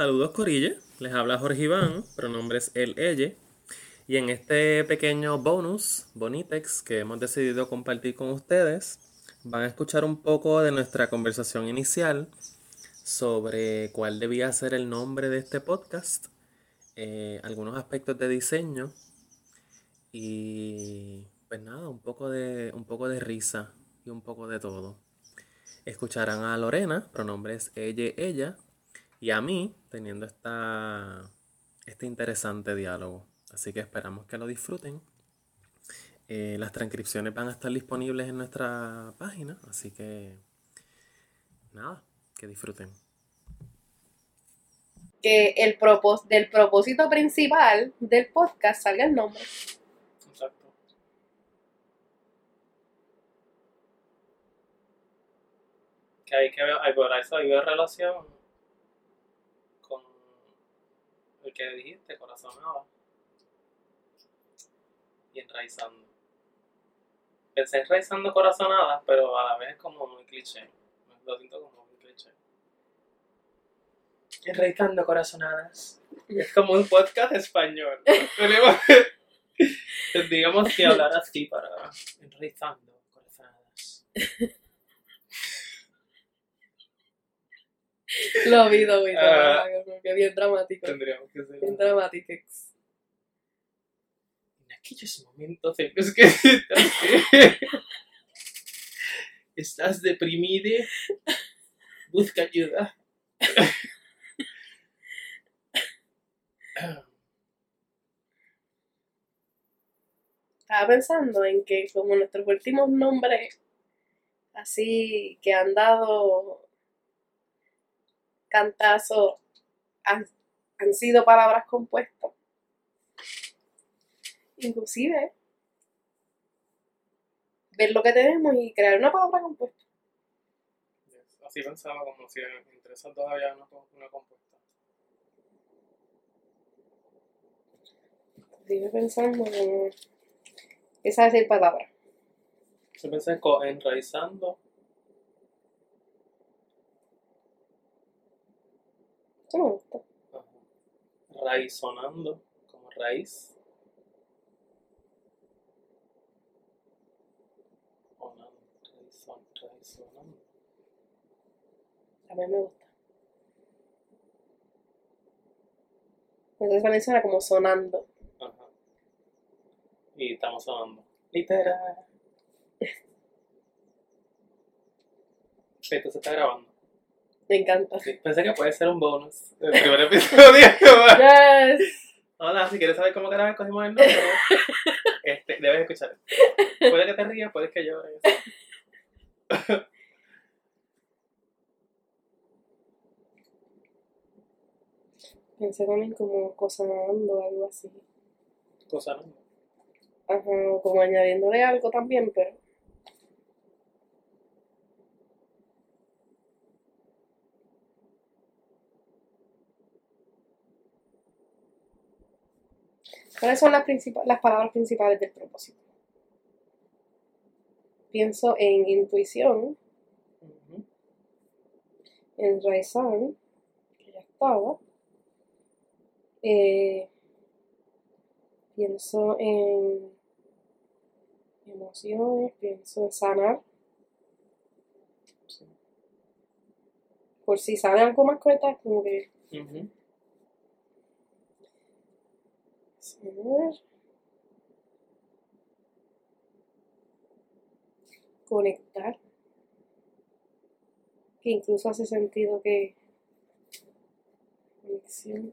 Saludos Corille, les habla Jorge Iván, pronombres él, ella. Y en este pequeño bonus, Bonitex, que hemos decidido compartir con ustedes, van a escuchar un poco de nuestra conversación inicial sobre cuál debía ser el nombre de este podcast, eh, algunos aspectos de diseño y pues nada, un poco de, un poco de risa y un poco de todo. Escucharán a Lorena, pronombres ella, ella, y a mí teniendo esta, este interesante diálogo. Así que esperamos que lo disfruten. Eh, las transcripciones van a estar disponibles en nuestra página, así que nada, que disfruten. Que el propós del propósito principal del podcast salga el nombre. Exacto. Que hay que ver, hay por eso hay una relación con el que dijiste, corazonada. Y enraizando. Pensé enraizando corazonadas, pero a la vez es como muy cliché. Lo siento como muy cliché. Enraizando corazonadas. Es como un podcast español. Tenemos, tendríamos que hablar así para enraizando corazonadas. Lo vi, lo vi, como que bien dramático. Tendríamos que ser Bien dramático. en aquellos momentos en los que estás deprimido, busca ayuda. Estaba pensando en que como nuestros últimos nombres así que han dado cantazo han, han sido palabras compuestas. Inclusive ver lo que tenemos y crear una palabra compuesta. Así pensaba como si entre esas dos había una, una compuesta. Sigue pensando como esa es el palabra. Yo pensé co- enraizando, Me gusta. ajá, raizonando, como raíz. Onando, raizon- raizonando. A mí me gusta. Entonces también suena como sonando. Ajá. Y estamos sonando. Literal. Esto se está grabando. Me encanta. Sí, pensé que puede ser un bonus del primer episodio. Yes. Hola, si quieres saber cómo carajo escogimos el nombre, este, debes escuchar. Puede que te rías, puede que llores. Pensé también como cosanando, algo así. Cosa no. Ajá, o como añadiéndole algo también, pero. ¿Cuáles son las, las palabras principales del propósito? Pienso en intuición, Ujú. enraizar, que ya estaba. Eh, pienso en emociones, pienso en sanar. Por si sale algo más corta, como que. Conectar. Que incluso hace sentido que conexión.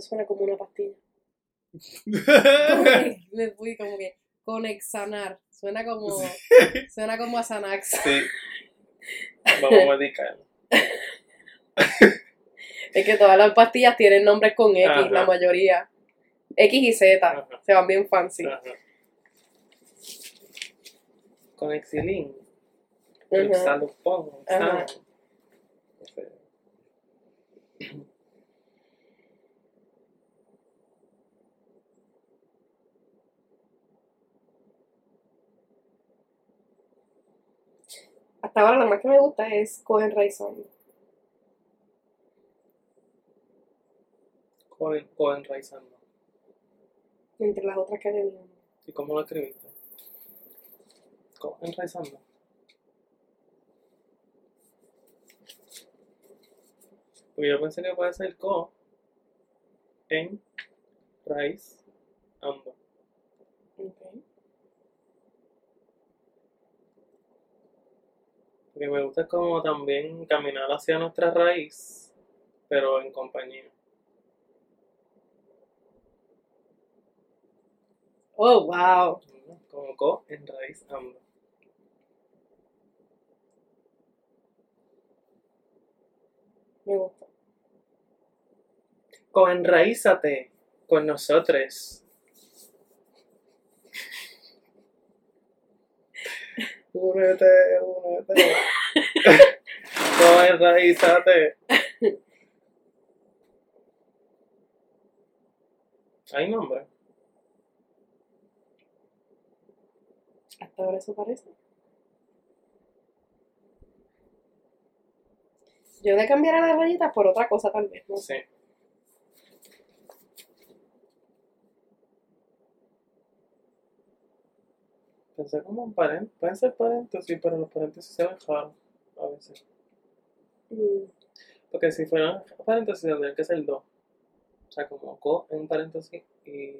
Suena como una pastilla. Me fui como que conexanar. Suena como, suena como a Xanax. Sí. Vamos a medicar. Es que todas las pastillas tienen nombres con X, Ajá. la mayoría. X y Z. Ajá. Se van bien fancy. Ajá. Con Exilin. Ajá. Salupón. Hasta ahora la más que me gusta es Cohen Raizando. Cohen, Cohen Raizando. Entre las otras que teníamos. ¿Y cómo lo escribiste? Cohen Raizando. Porque yo pensé que puede ser co en raíz ando. Okay. Porque me gusta como también caminar hacia nuestra raíz, pero en compañía. Oh, wow. Como co en raíz ando. Me gusta. Coenraízate con nosotros. Únete, únete. Coenraízate. Hay nombre. Hasta ahora eso parece. Yo le cambiara las rayitas por otra cosa tal vez, no. Sí. Pensé como en paréntesis. Pueden ser paréntesis, pero los paréntesis se raros a veces. Mm, Porque si fueran paréntesis tendrían que ser dos. O sea, como co en paréntesis y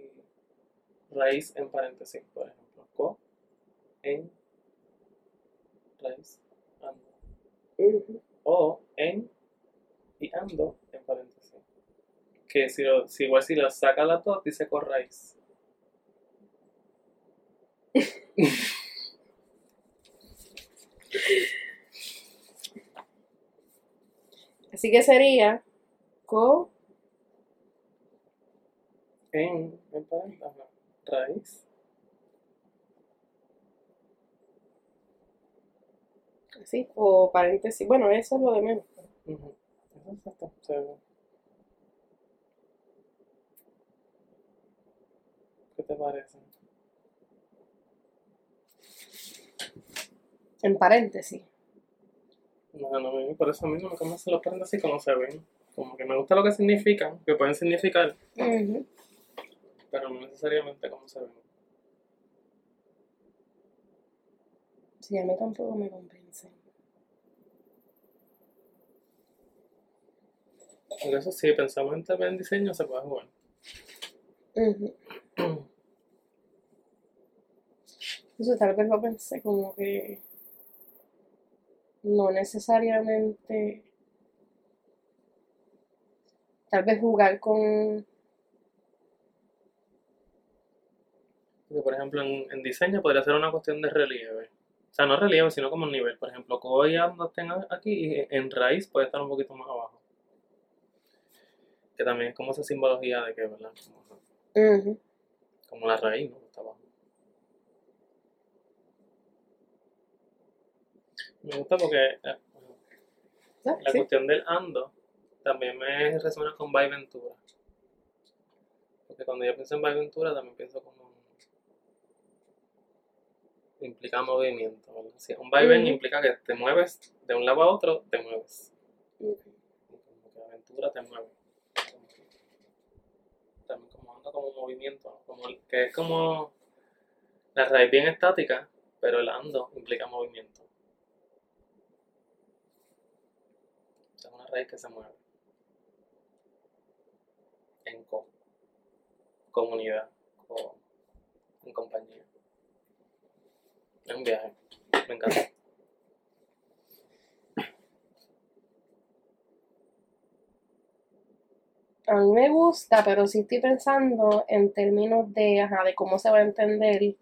raíz en paréntesis, por ejemplo. Co en raíz ando. O en y ando en paréntesis. Que si, lo, si igual si lo saca las dos, dice con raíz. Así que sería co En, raíz. así o paréntesis. Bueno, eso es lo de menos. Ujú. Eso es exacto, se ve. ¿Qué te parece? En paréntesis. No, no, a mí por eso mismo nunca me hacen los paréntesis como se ven. Como que me gusta lo que significan, que pueden significar, pero no necesariamente como se ven. Sí, a mí tampoco me convence. Por eso sí, pensamos en también en diseño, se puede jugar. Ujú. Entonces, tal vez lo pensé como que no necesariamente, tal vez jugar con, Porque, por ejemplo, en, en diseño podría ser una cuestión de relieve. O sea, no relieve, sino como un nivel. Por ejemplo, Co y Ando estén a- aquí y en raíz puede estar un poquito más abajo. Que también es como esa simbología de que, ¿verdad? Como, como la raíz, ¿no? Está abajo. Me gusta porque eh, Ah, la sí. cuestión del ando también me resuena con Vai Ventura. Porque cuando yo pienso en Vai Ventura también pienso como implica movimiento. ¿verdad? Si un vaivén implica que te mueves de un lado a otro, te mueves. Como que aventura te mueve. También como anda como movimiento, ¿no? como el- que es como la raíz bien estática, pero el ando implica movimiento. O sea, es una raíz que se mueve. En co. Comunidad. co- en compañía. Es un viaje. Me encanta. A mí me gusta, pero sí estoy pensando en términos de, ajá, de cómo se va a entender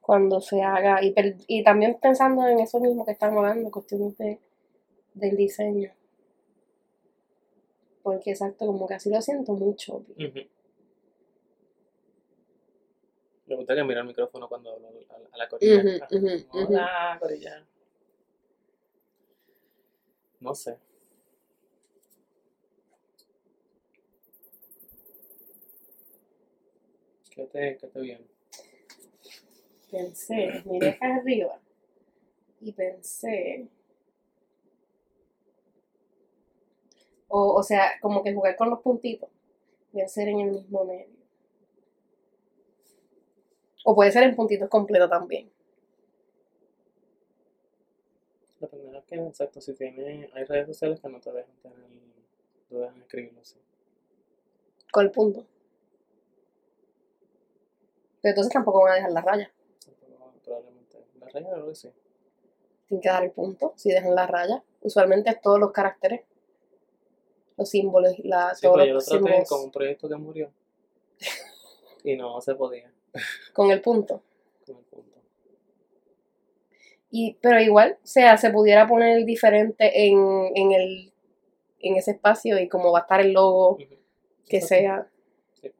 cuando se haga, y, y también pensando en eso mismo que estamos hablando, cuestiones de, del diseño porque exacto, como que así lo siento mucho. Uh -huh. Me gustaría mirar el micrófono cuando hablo a, la corilla. Hola, corilla. No sé. ¿Qué te, qué te viene? Pensé, miré acá arriba y pensé O, o sea, como que jugar con los puntitos. Debe ser en el mismo medio. O puede ser en puntitos completos también. La primera es que, exacto, si tiene, hay redes sociales que no te dejan tener, no dejan escribirlo así. Con el punto. Pero entonces tampoco van a dejar la raya. Probablemente. La raya creo que sí. Tienen que dar el punto si dejan la raya. Usualmente es todos los caracteres. Los símbolos, la, Sí, todos yo lo traté símbolos con un proyecto que murió. y no se podía con el punto. con el punto. Y, pero igual, o sea, se pudiera poner diferente en, en el en ese espacio y como va a estar el logo que Exacto. sea. Sí.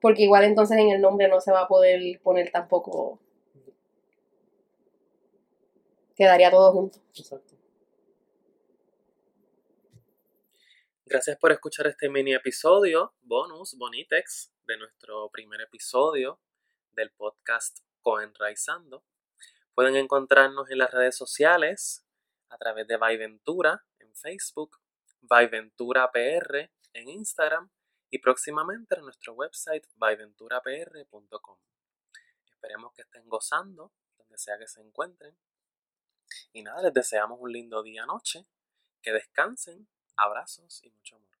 Porque igual entonces en el nombre no se va a poder poner tampoco. Quedaría todo junto. Exacto. Gracias por escuchar este mini episodio, bonus, bonitex, de nuestro primer episodio del podcast Coenraizando. Pueden encontrarnos en las redes sociales a través de Viventura en Facebook, Viventura PR en Instagram y próximamente en nuestro website viventurapr.com. Esperemos que estén gozando donde sea que se encuentren. Y nada, les deseamos un lindo día noche, que descansen Abrazos y mucho amor.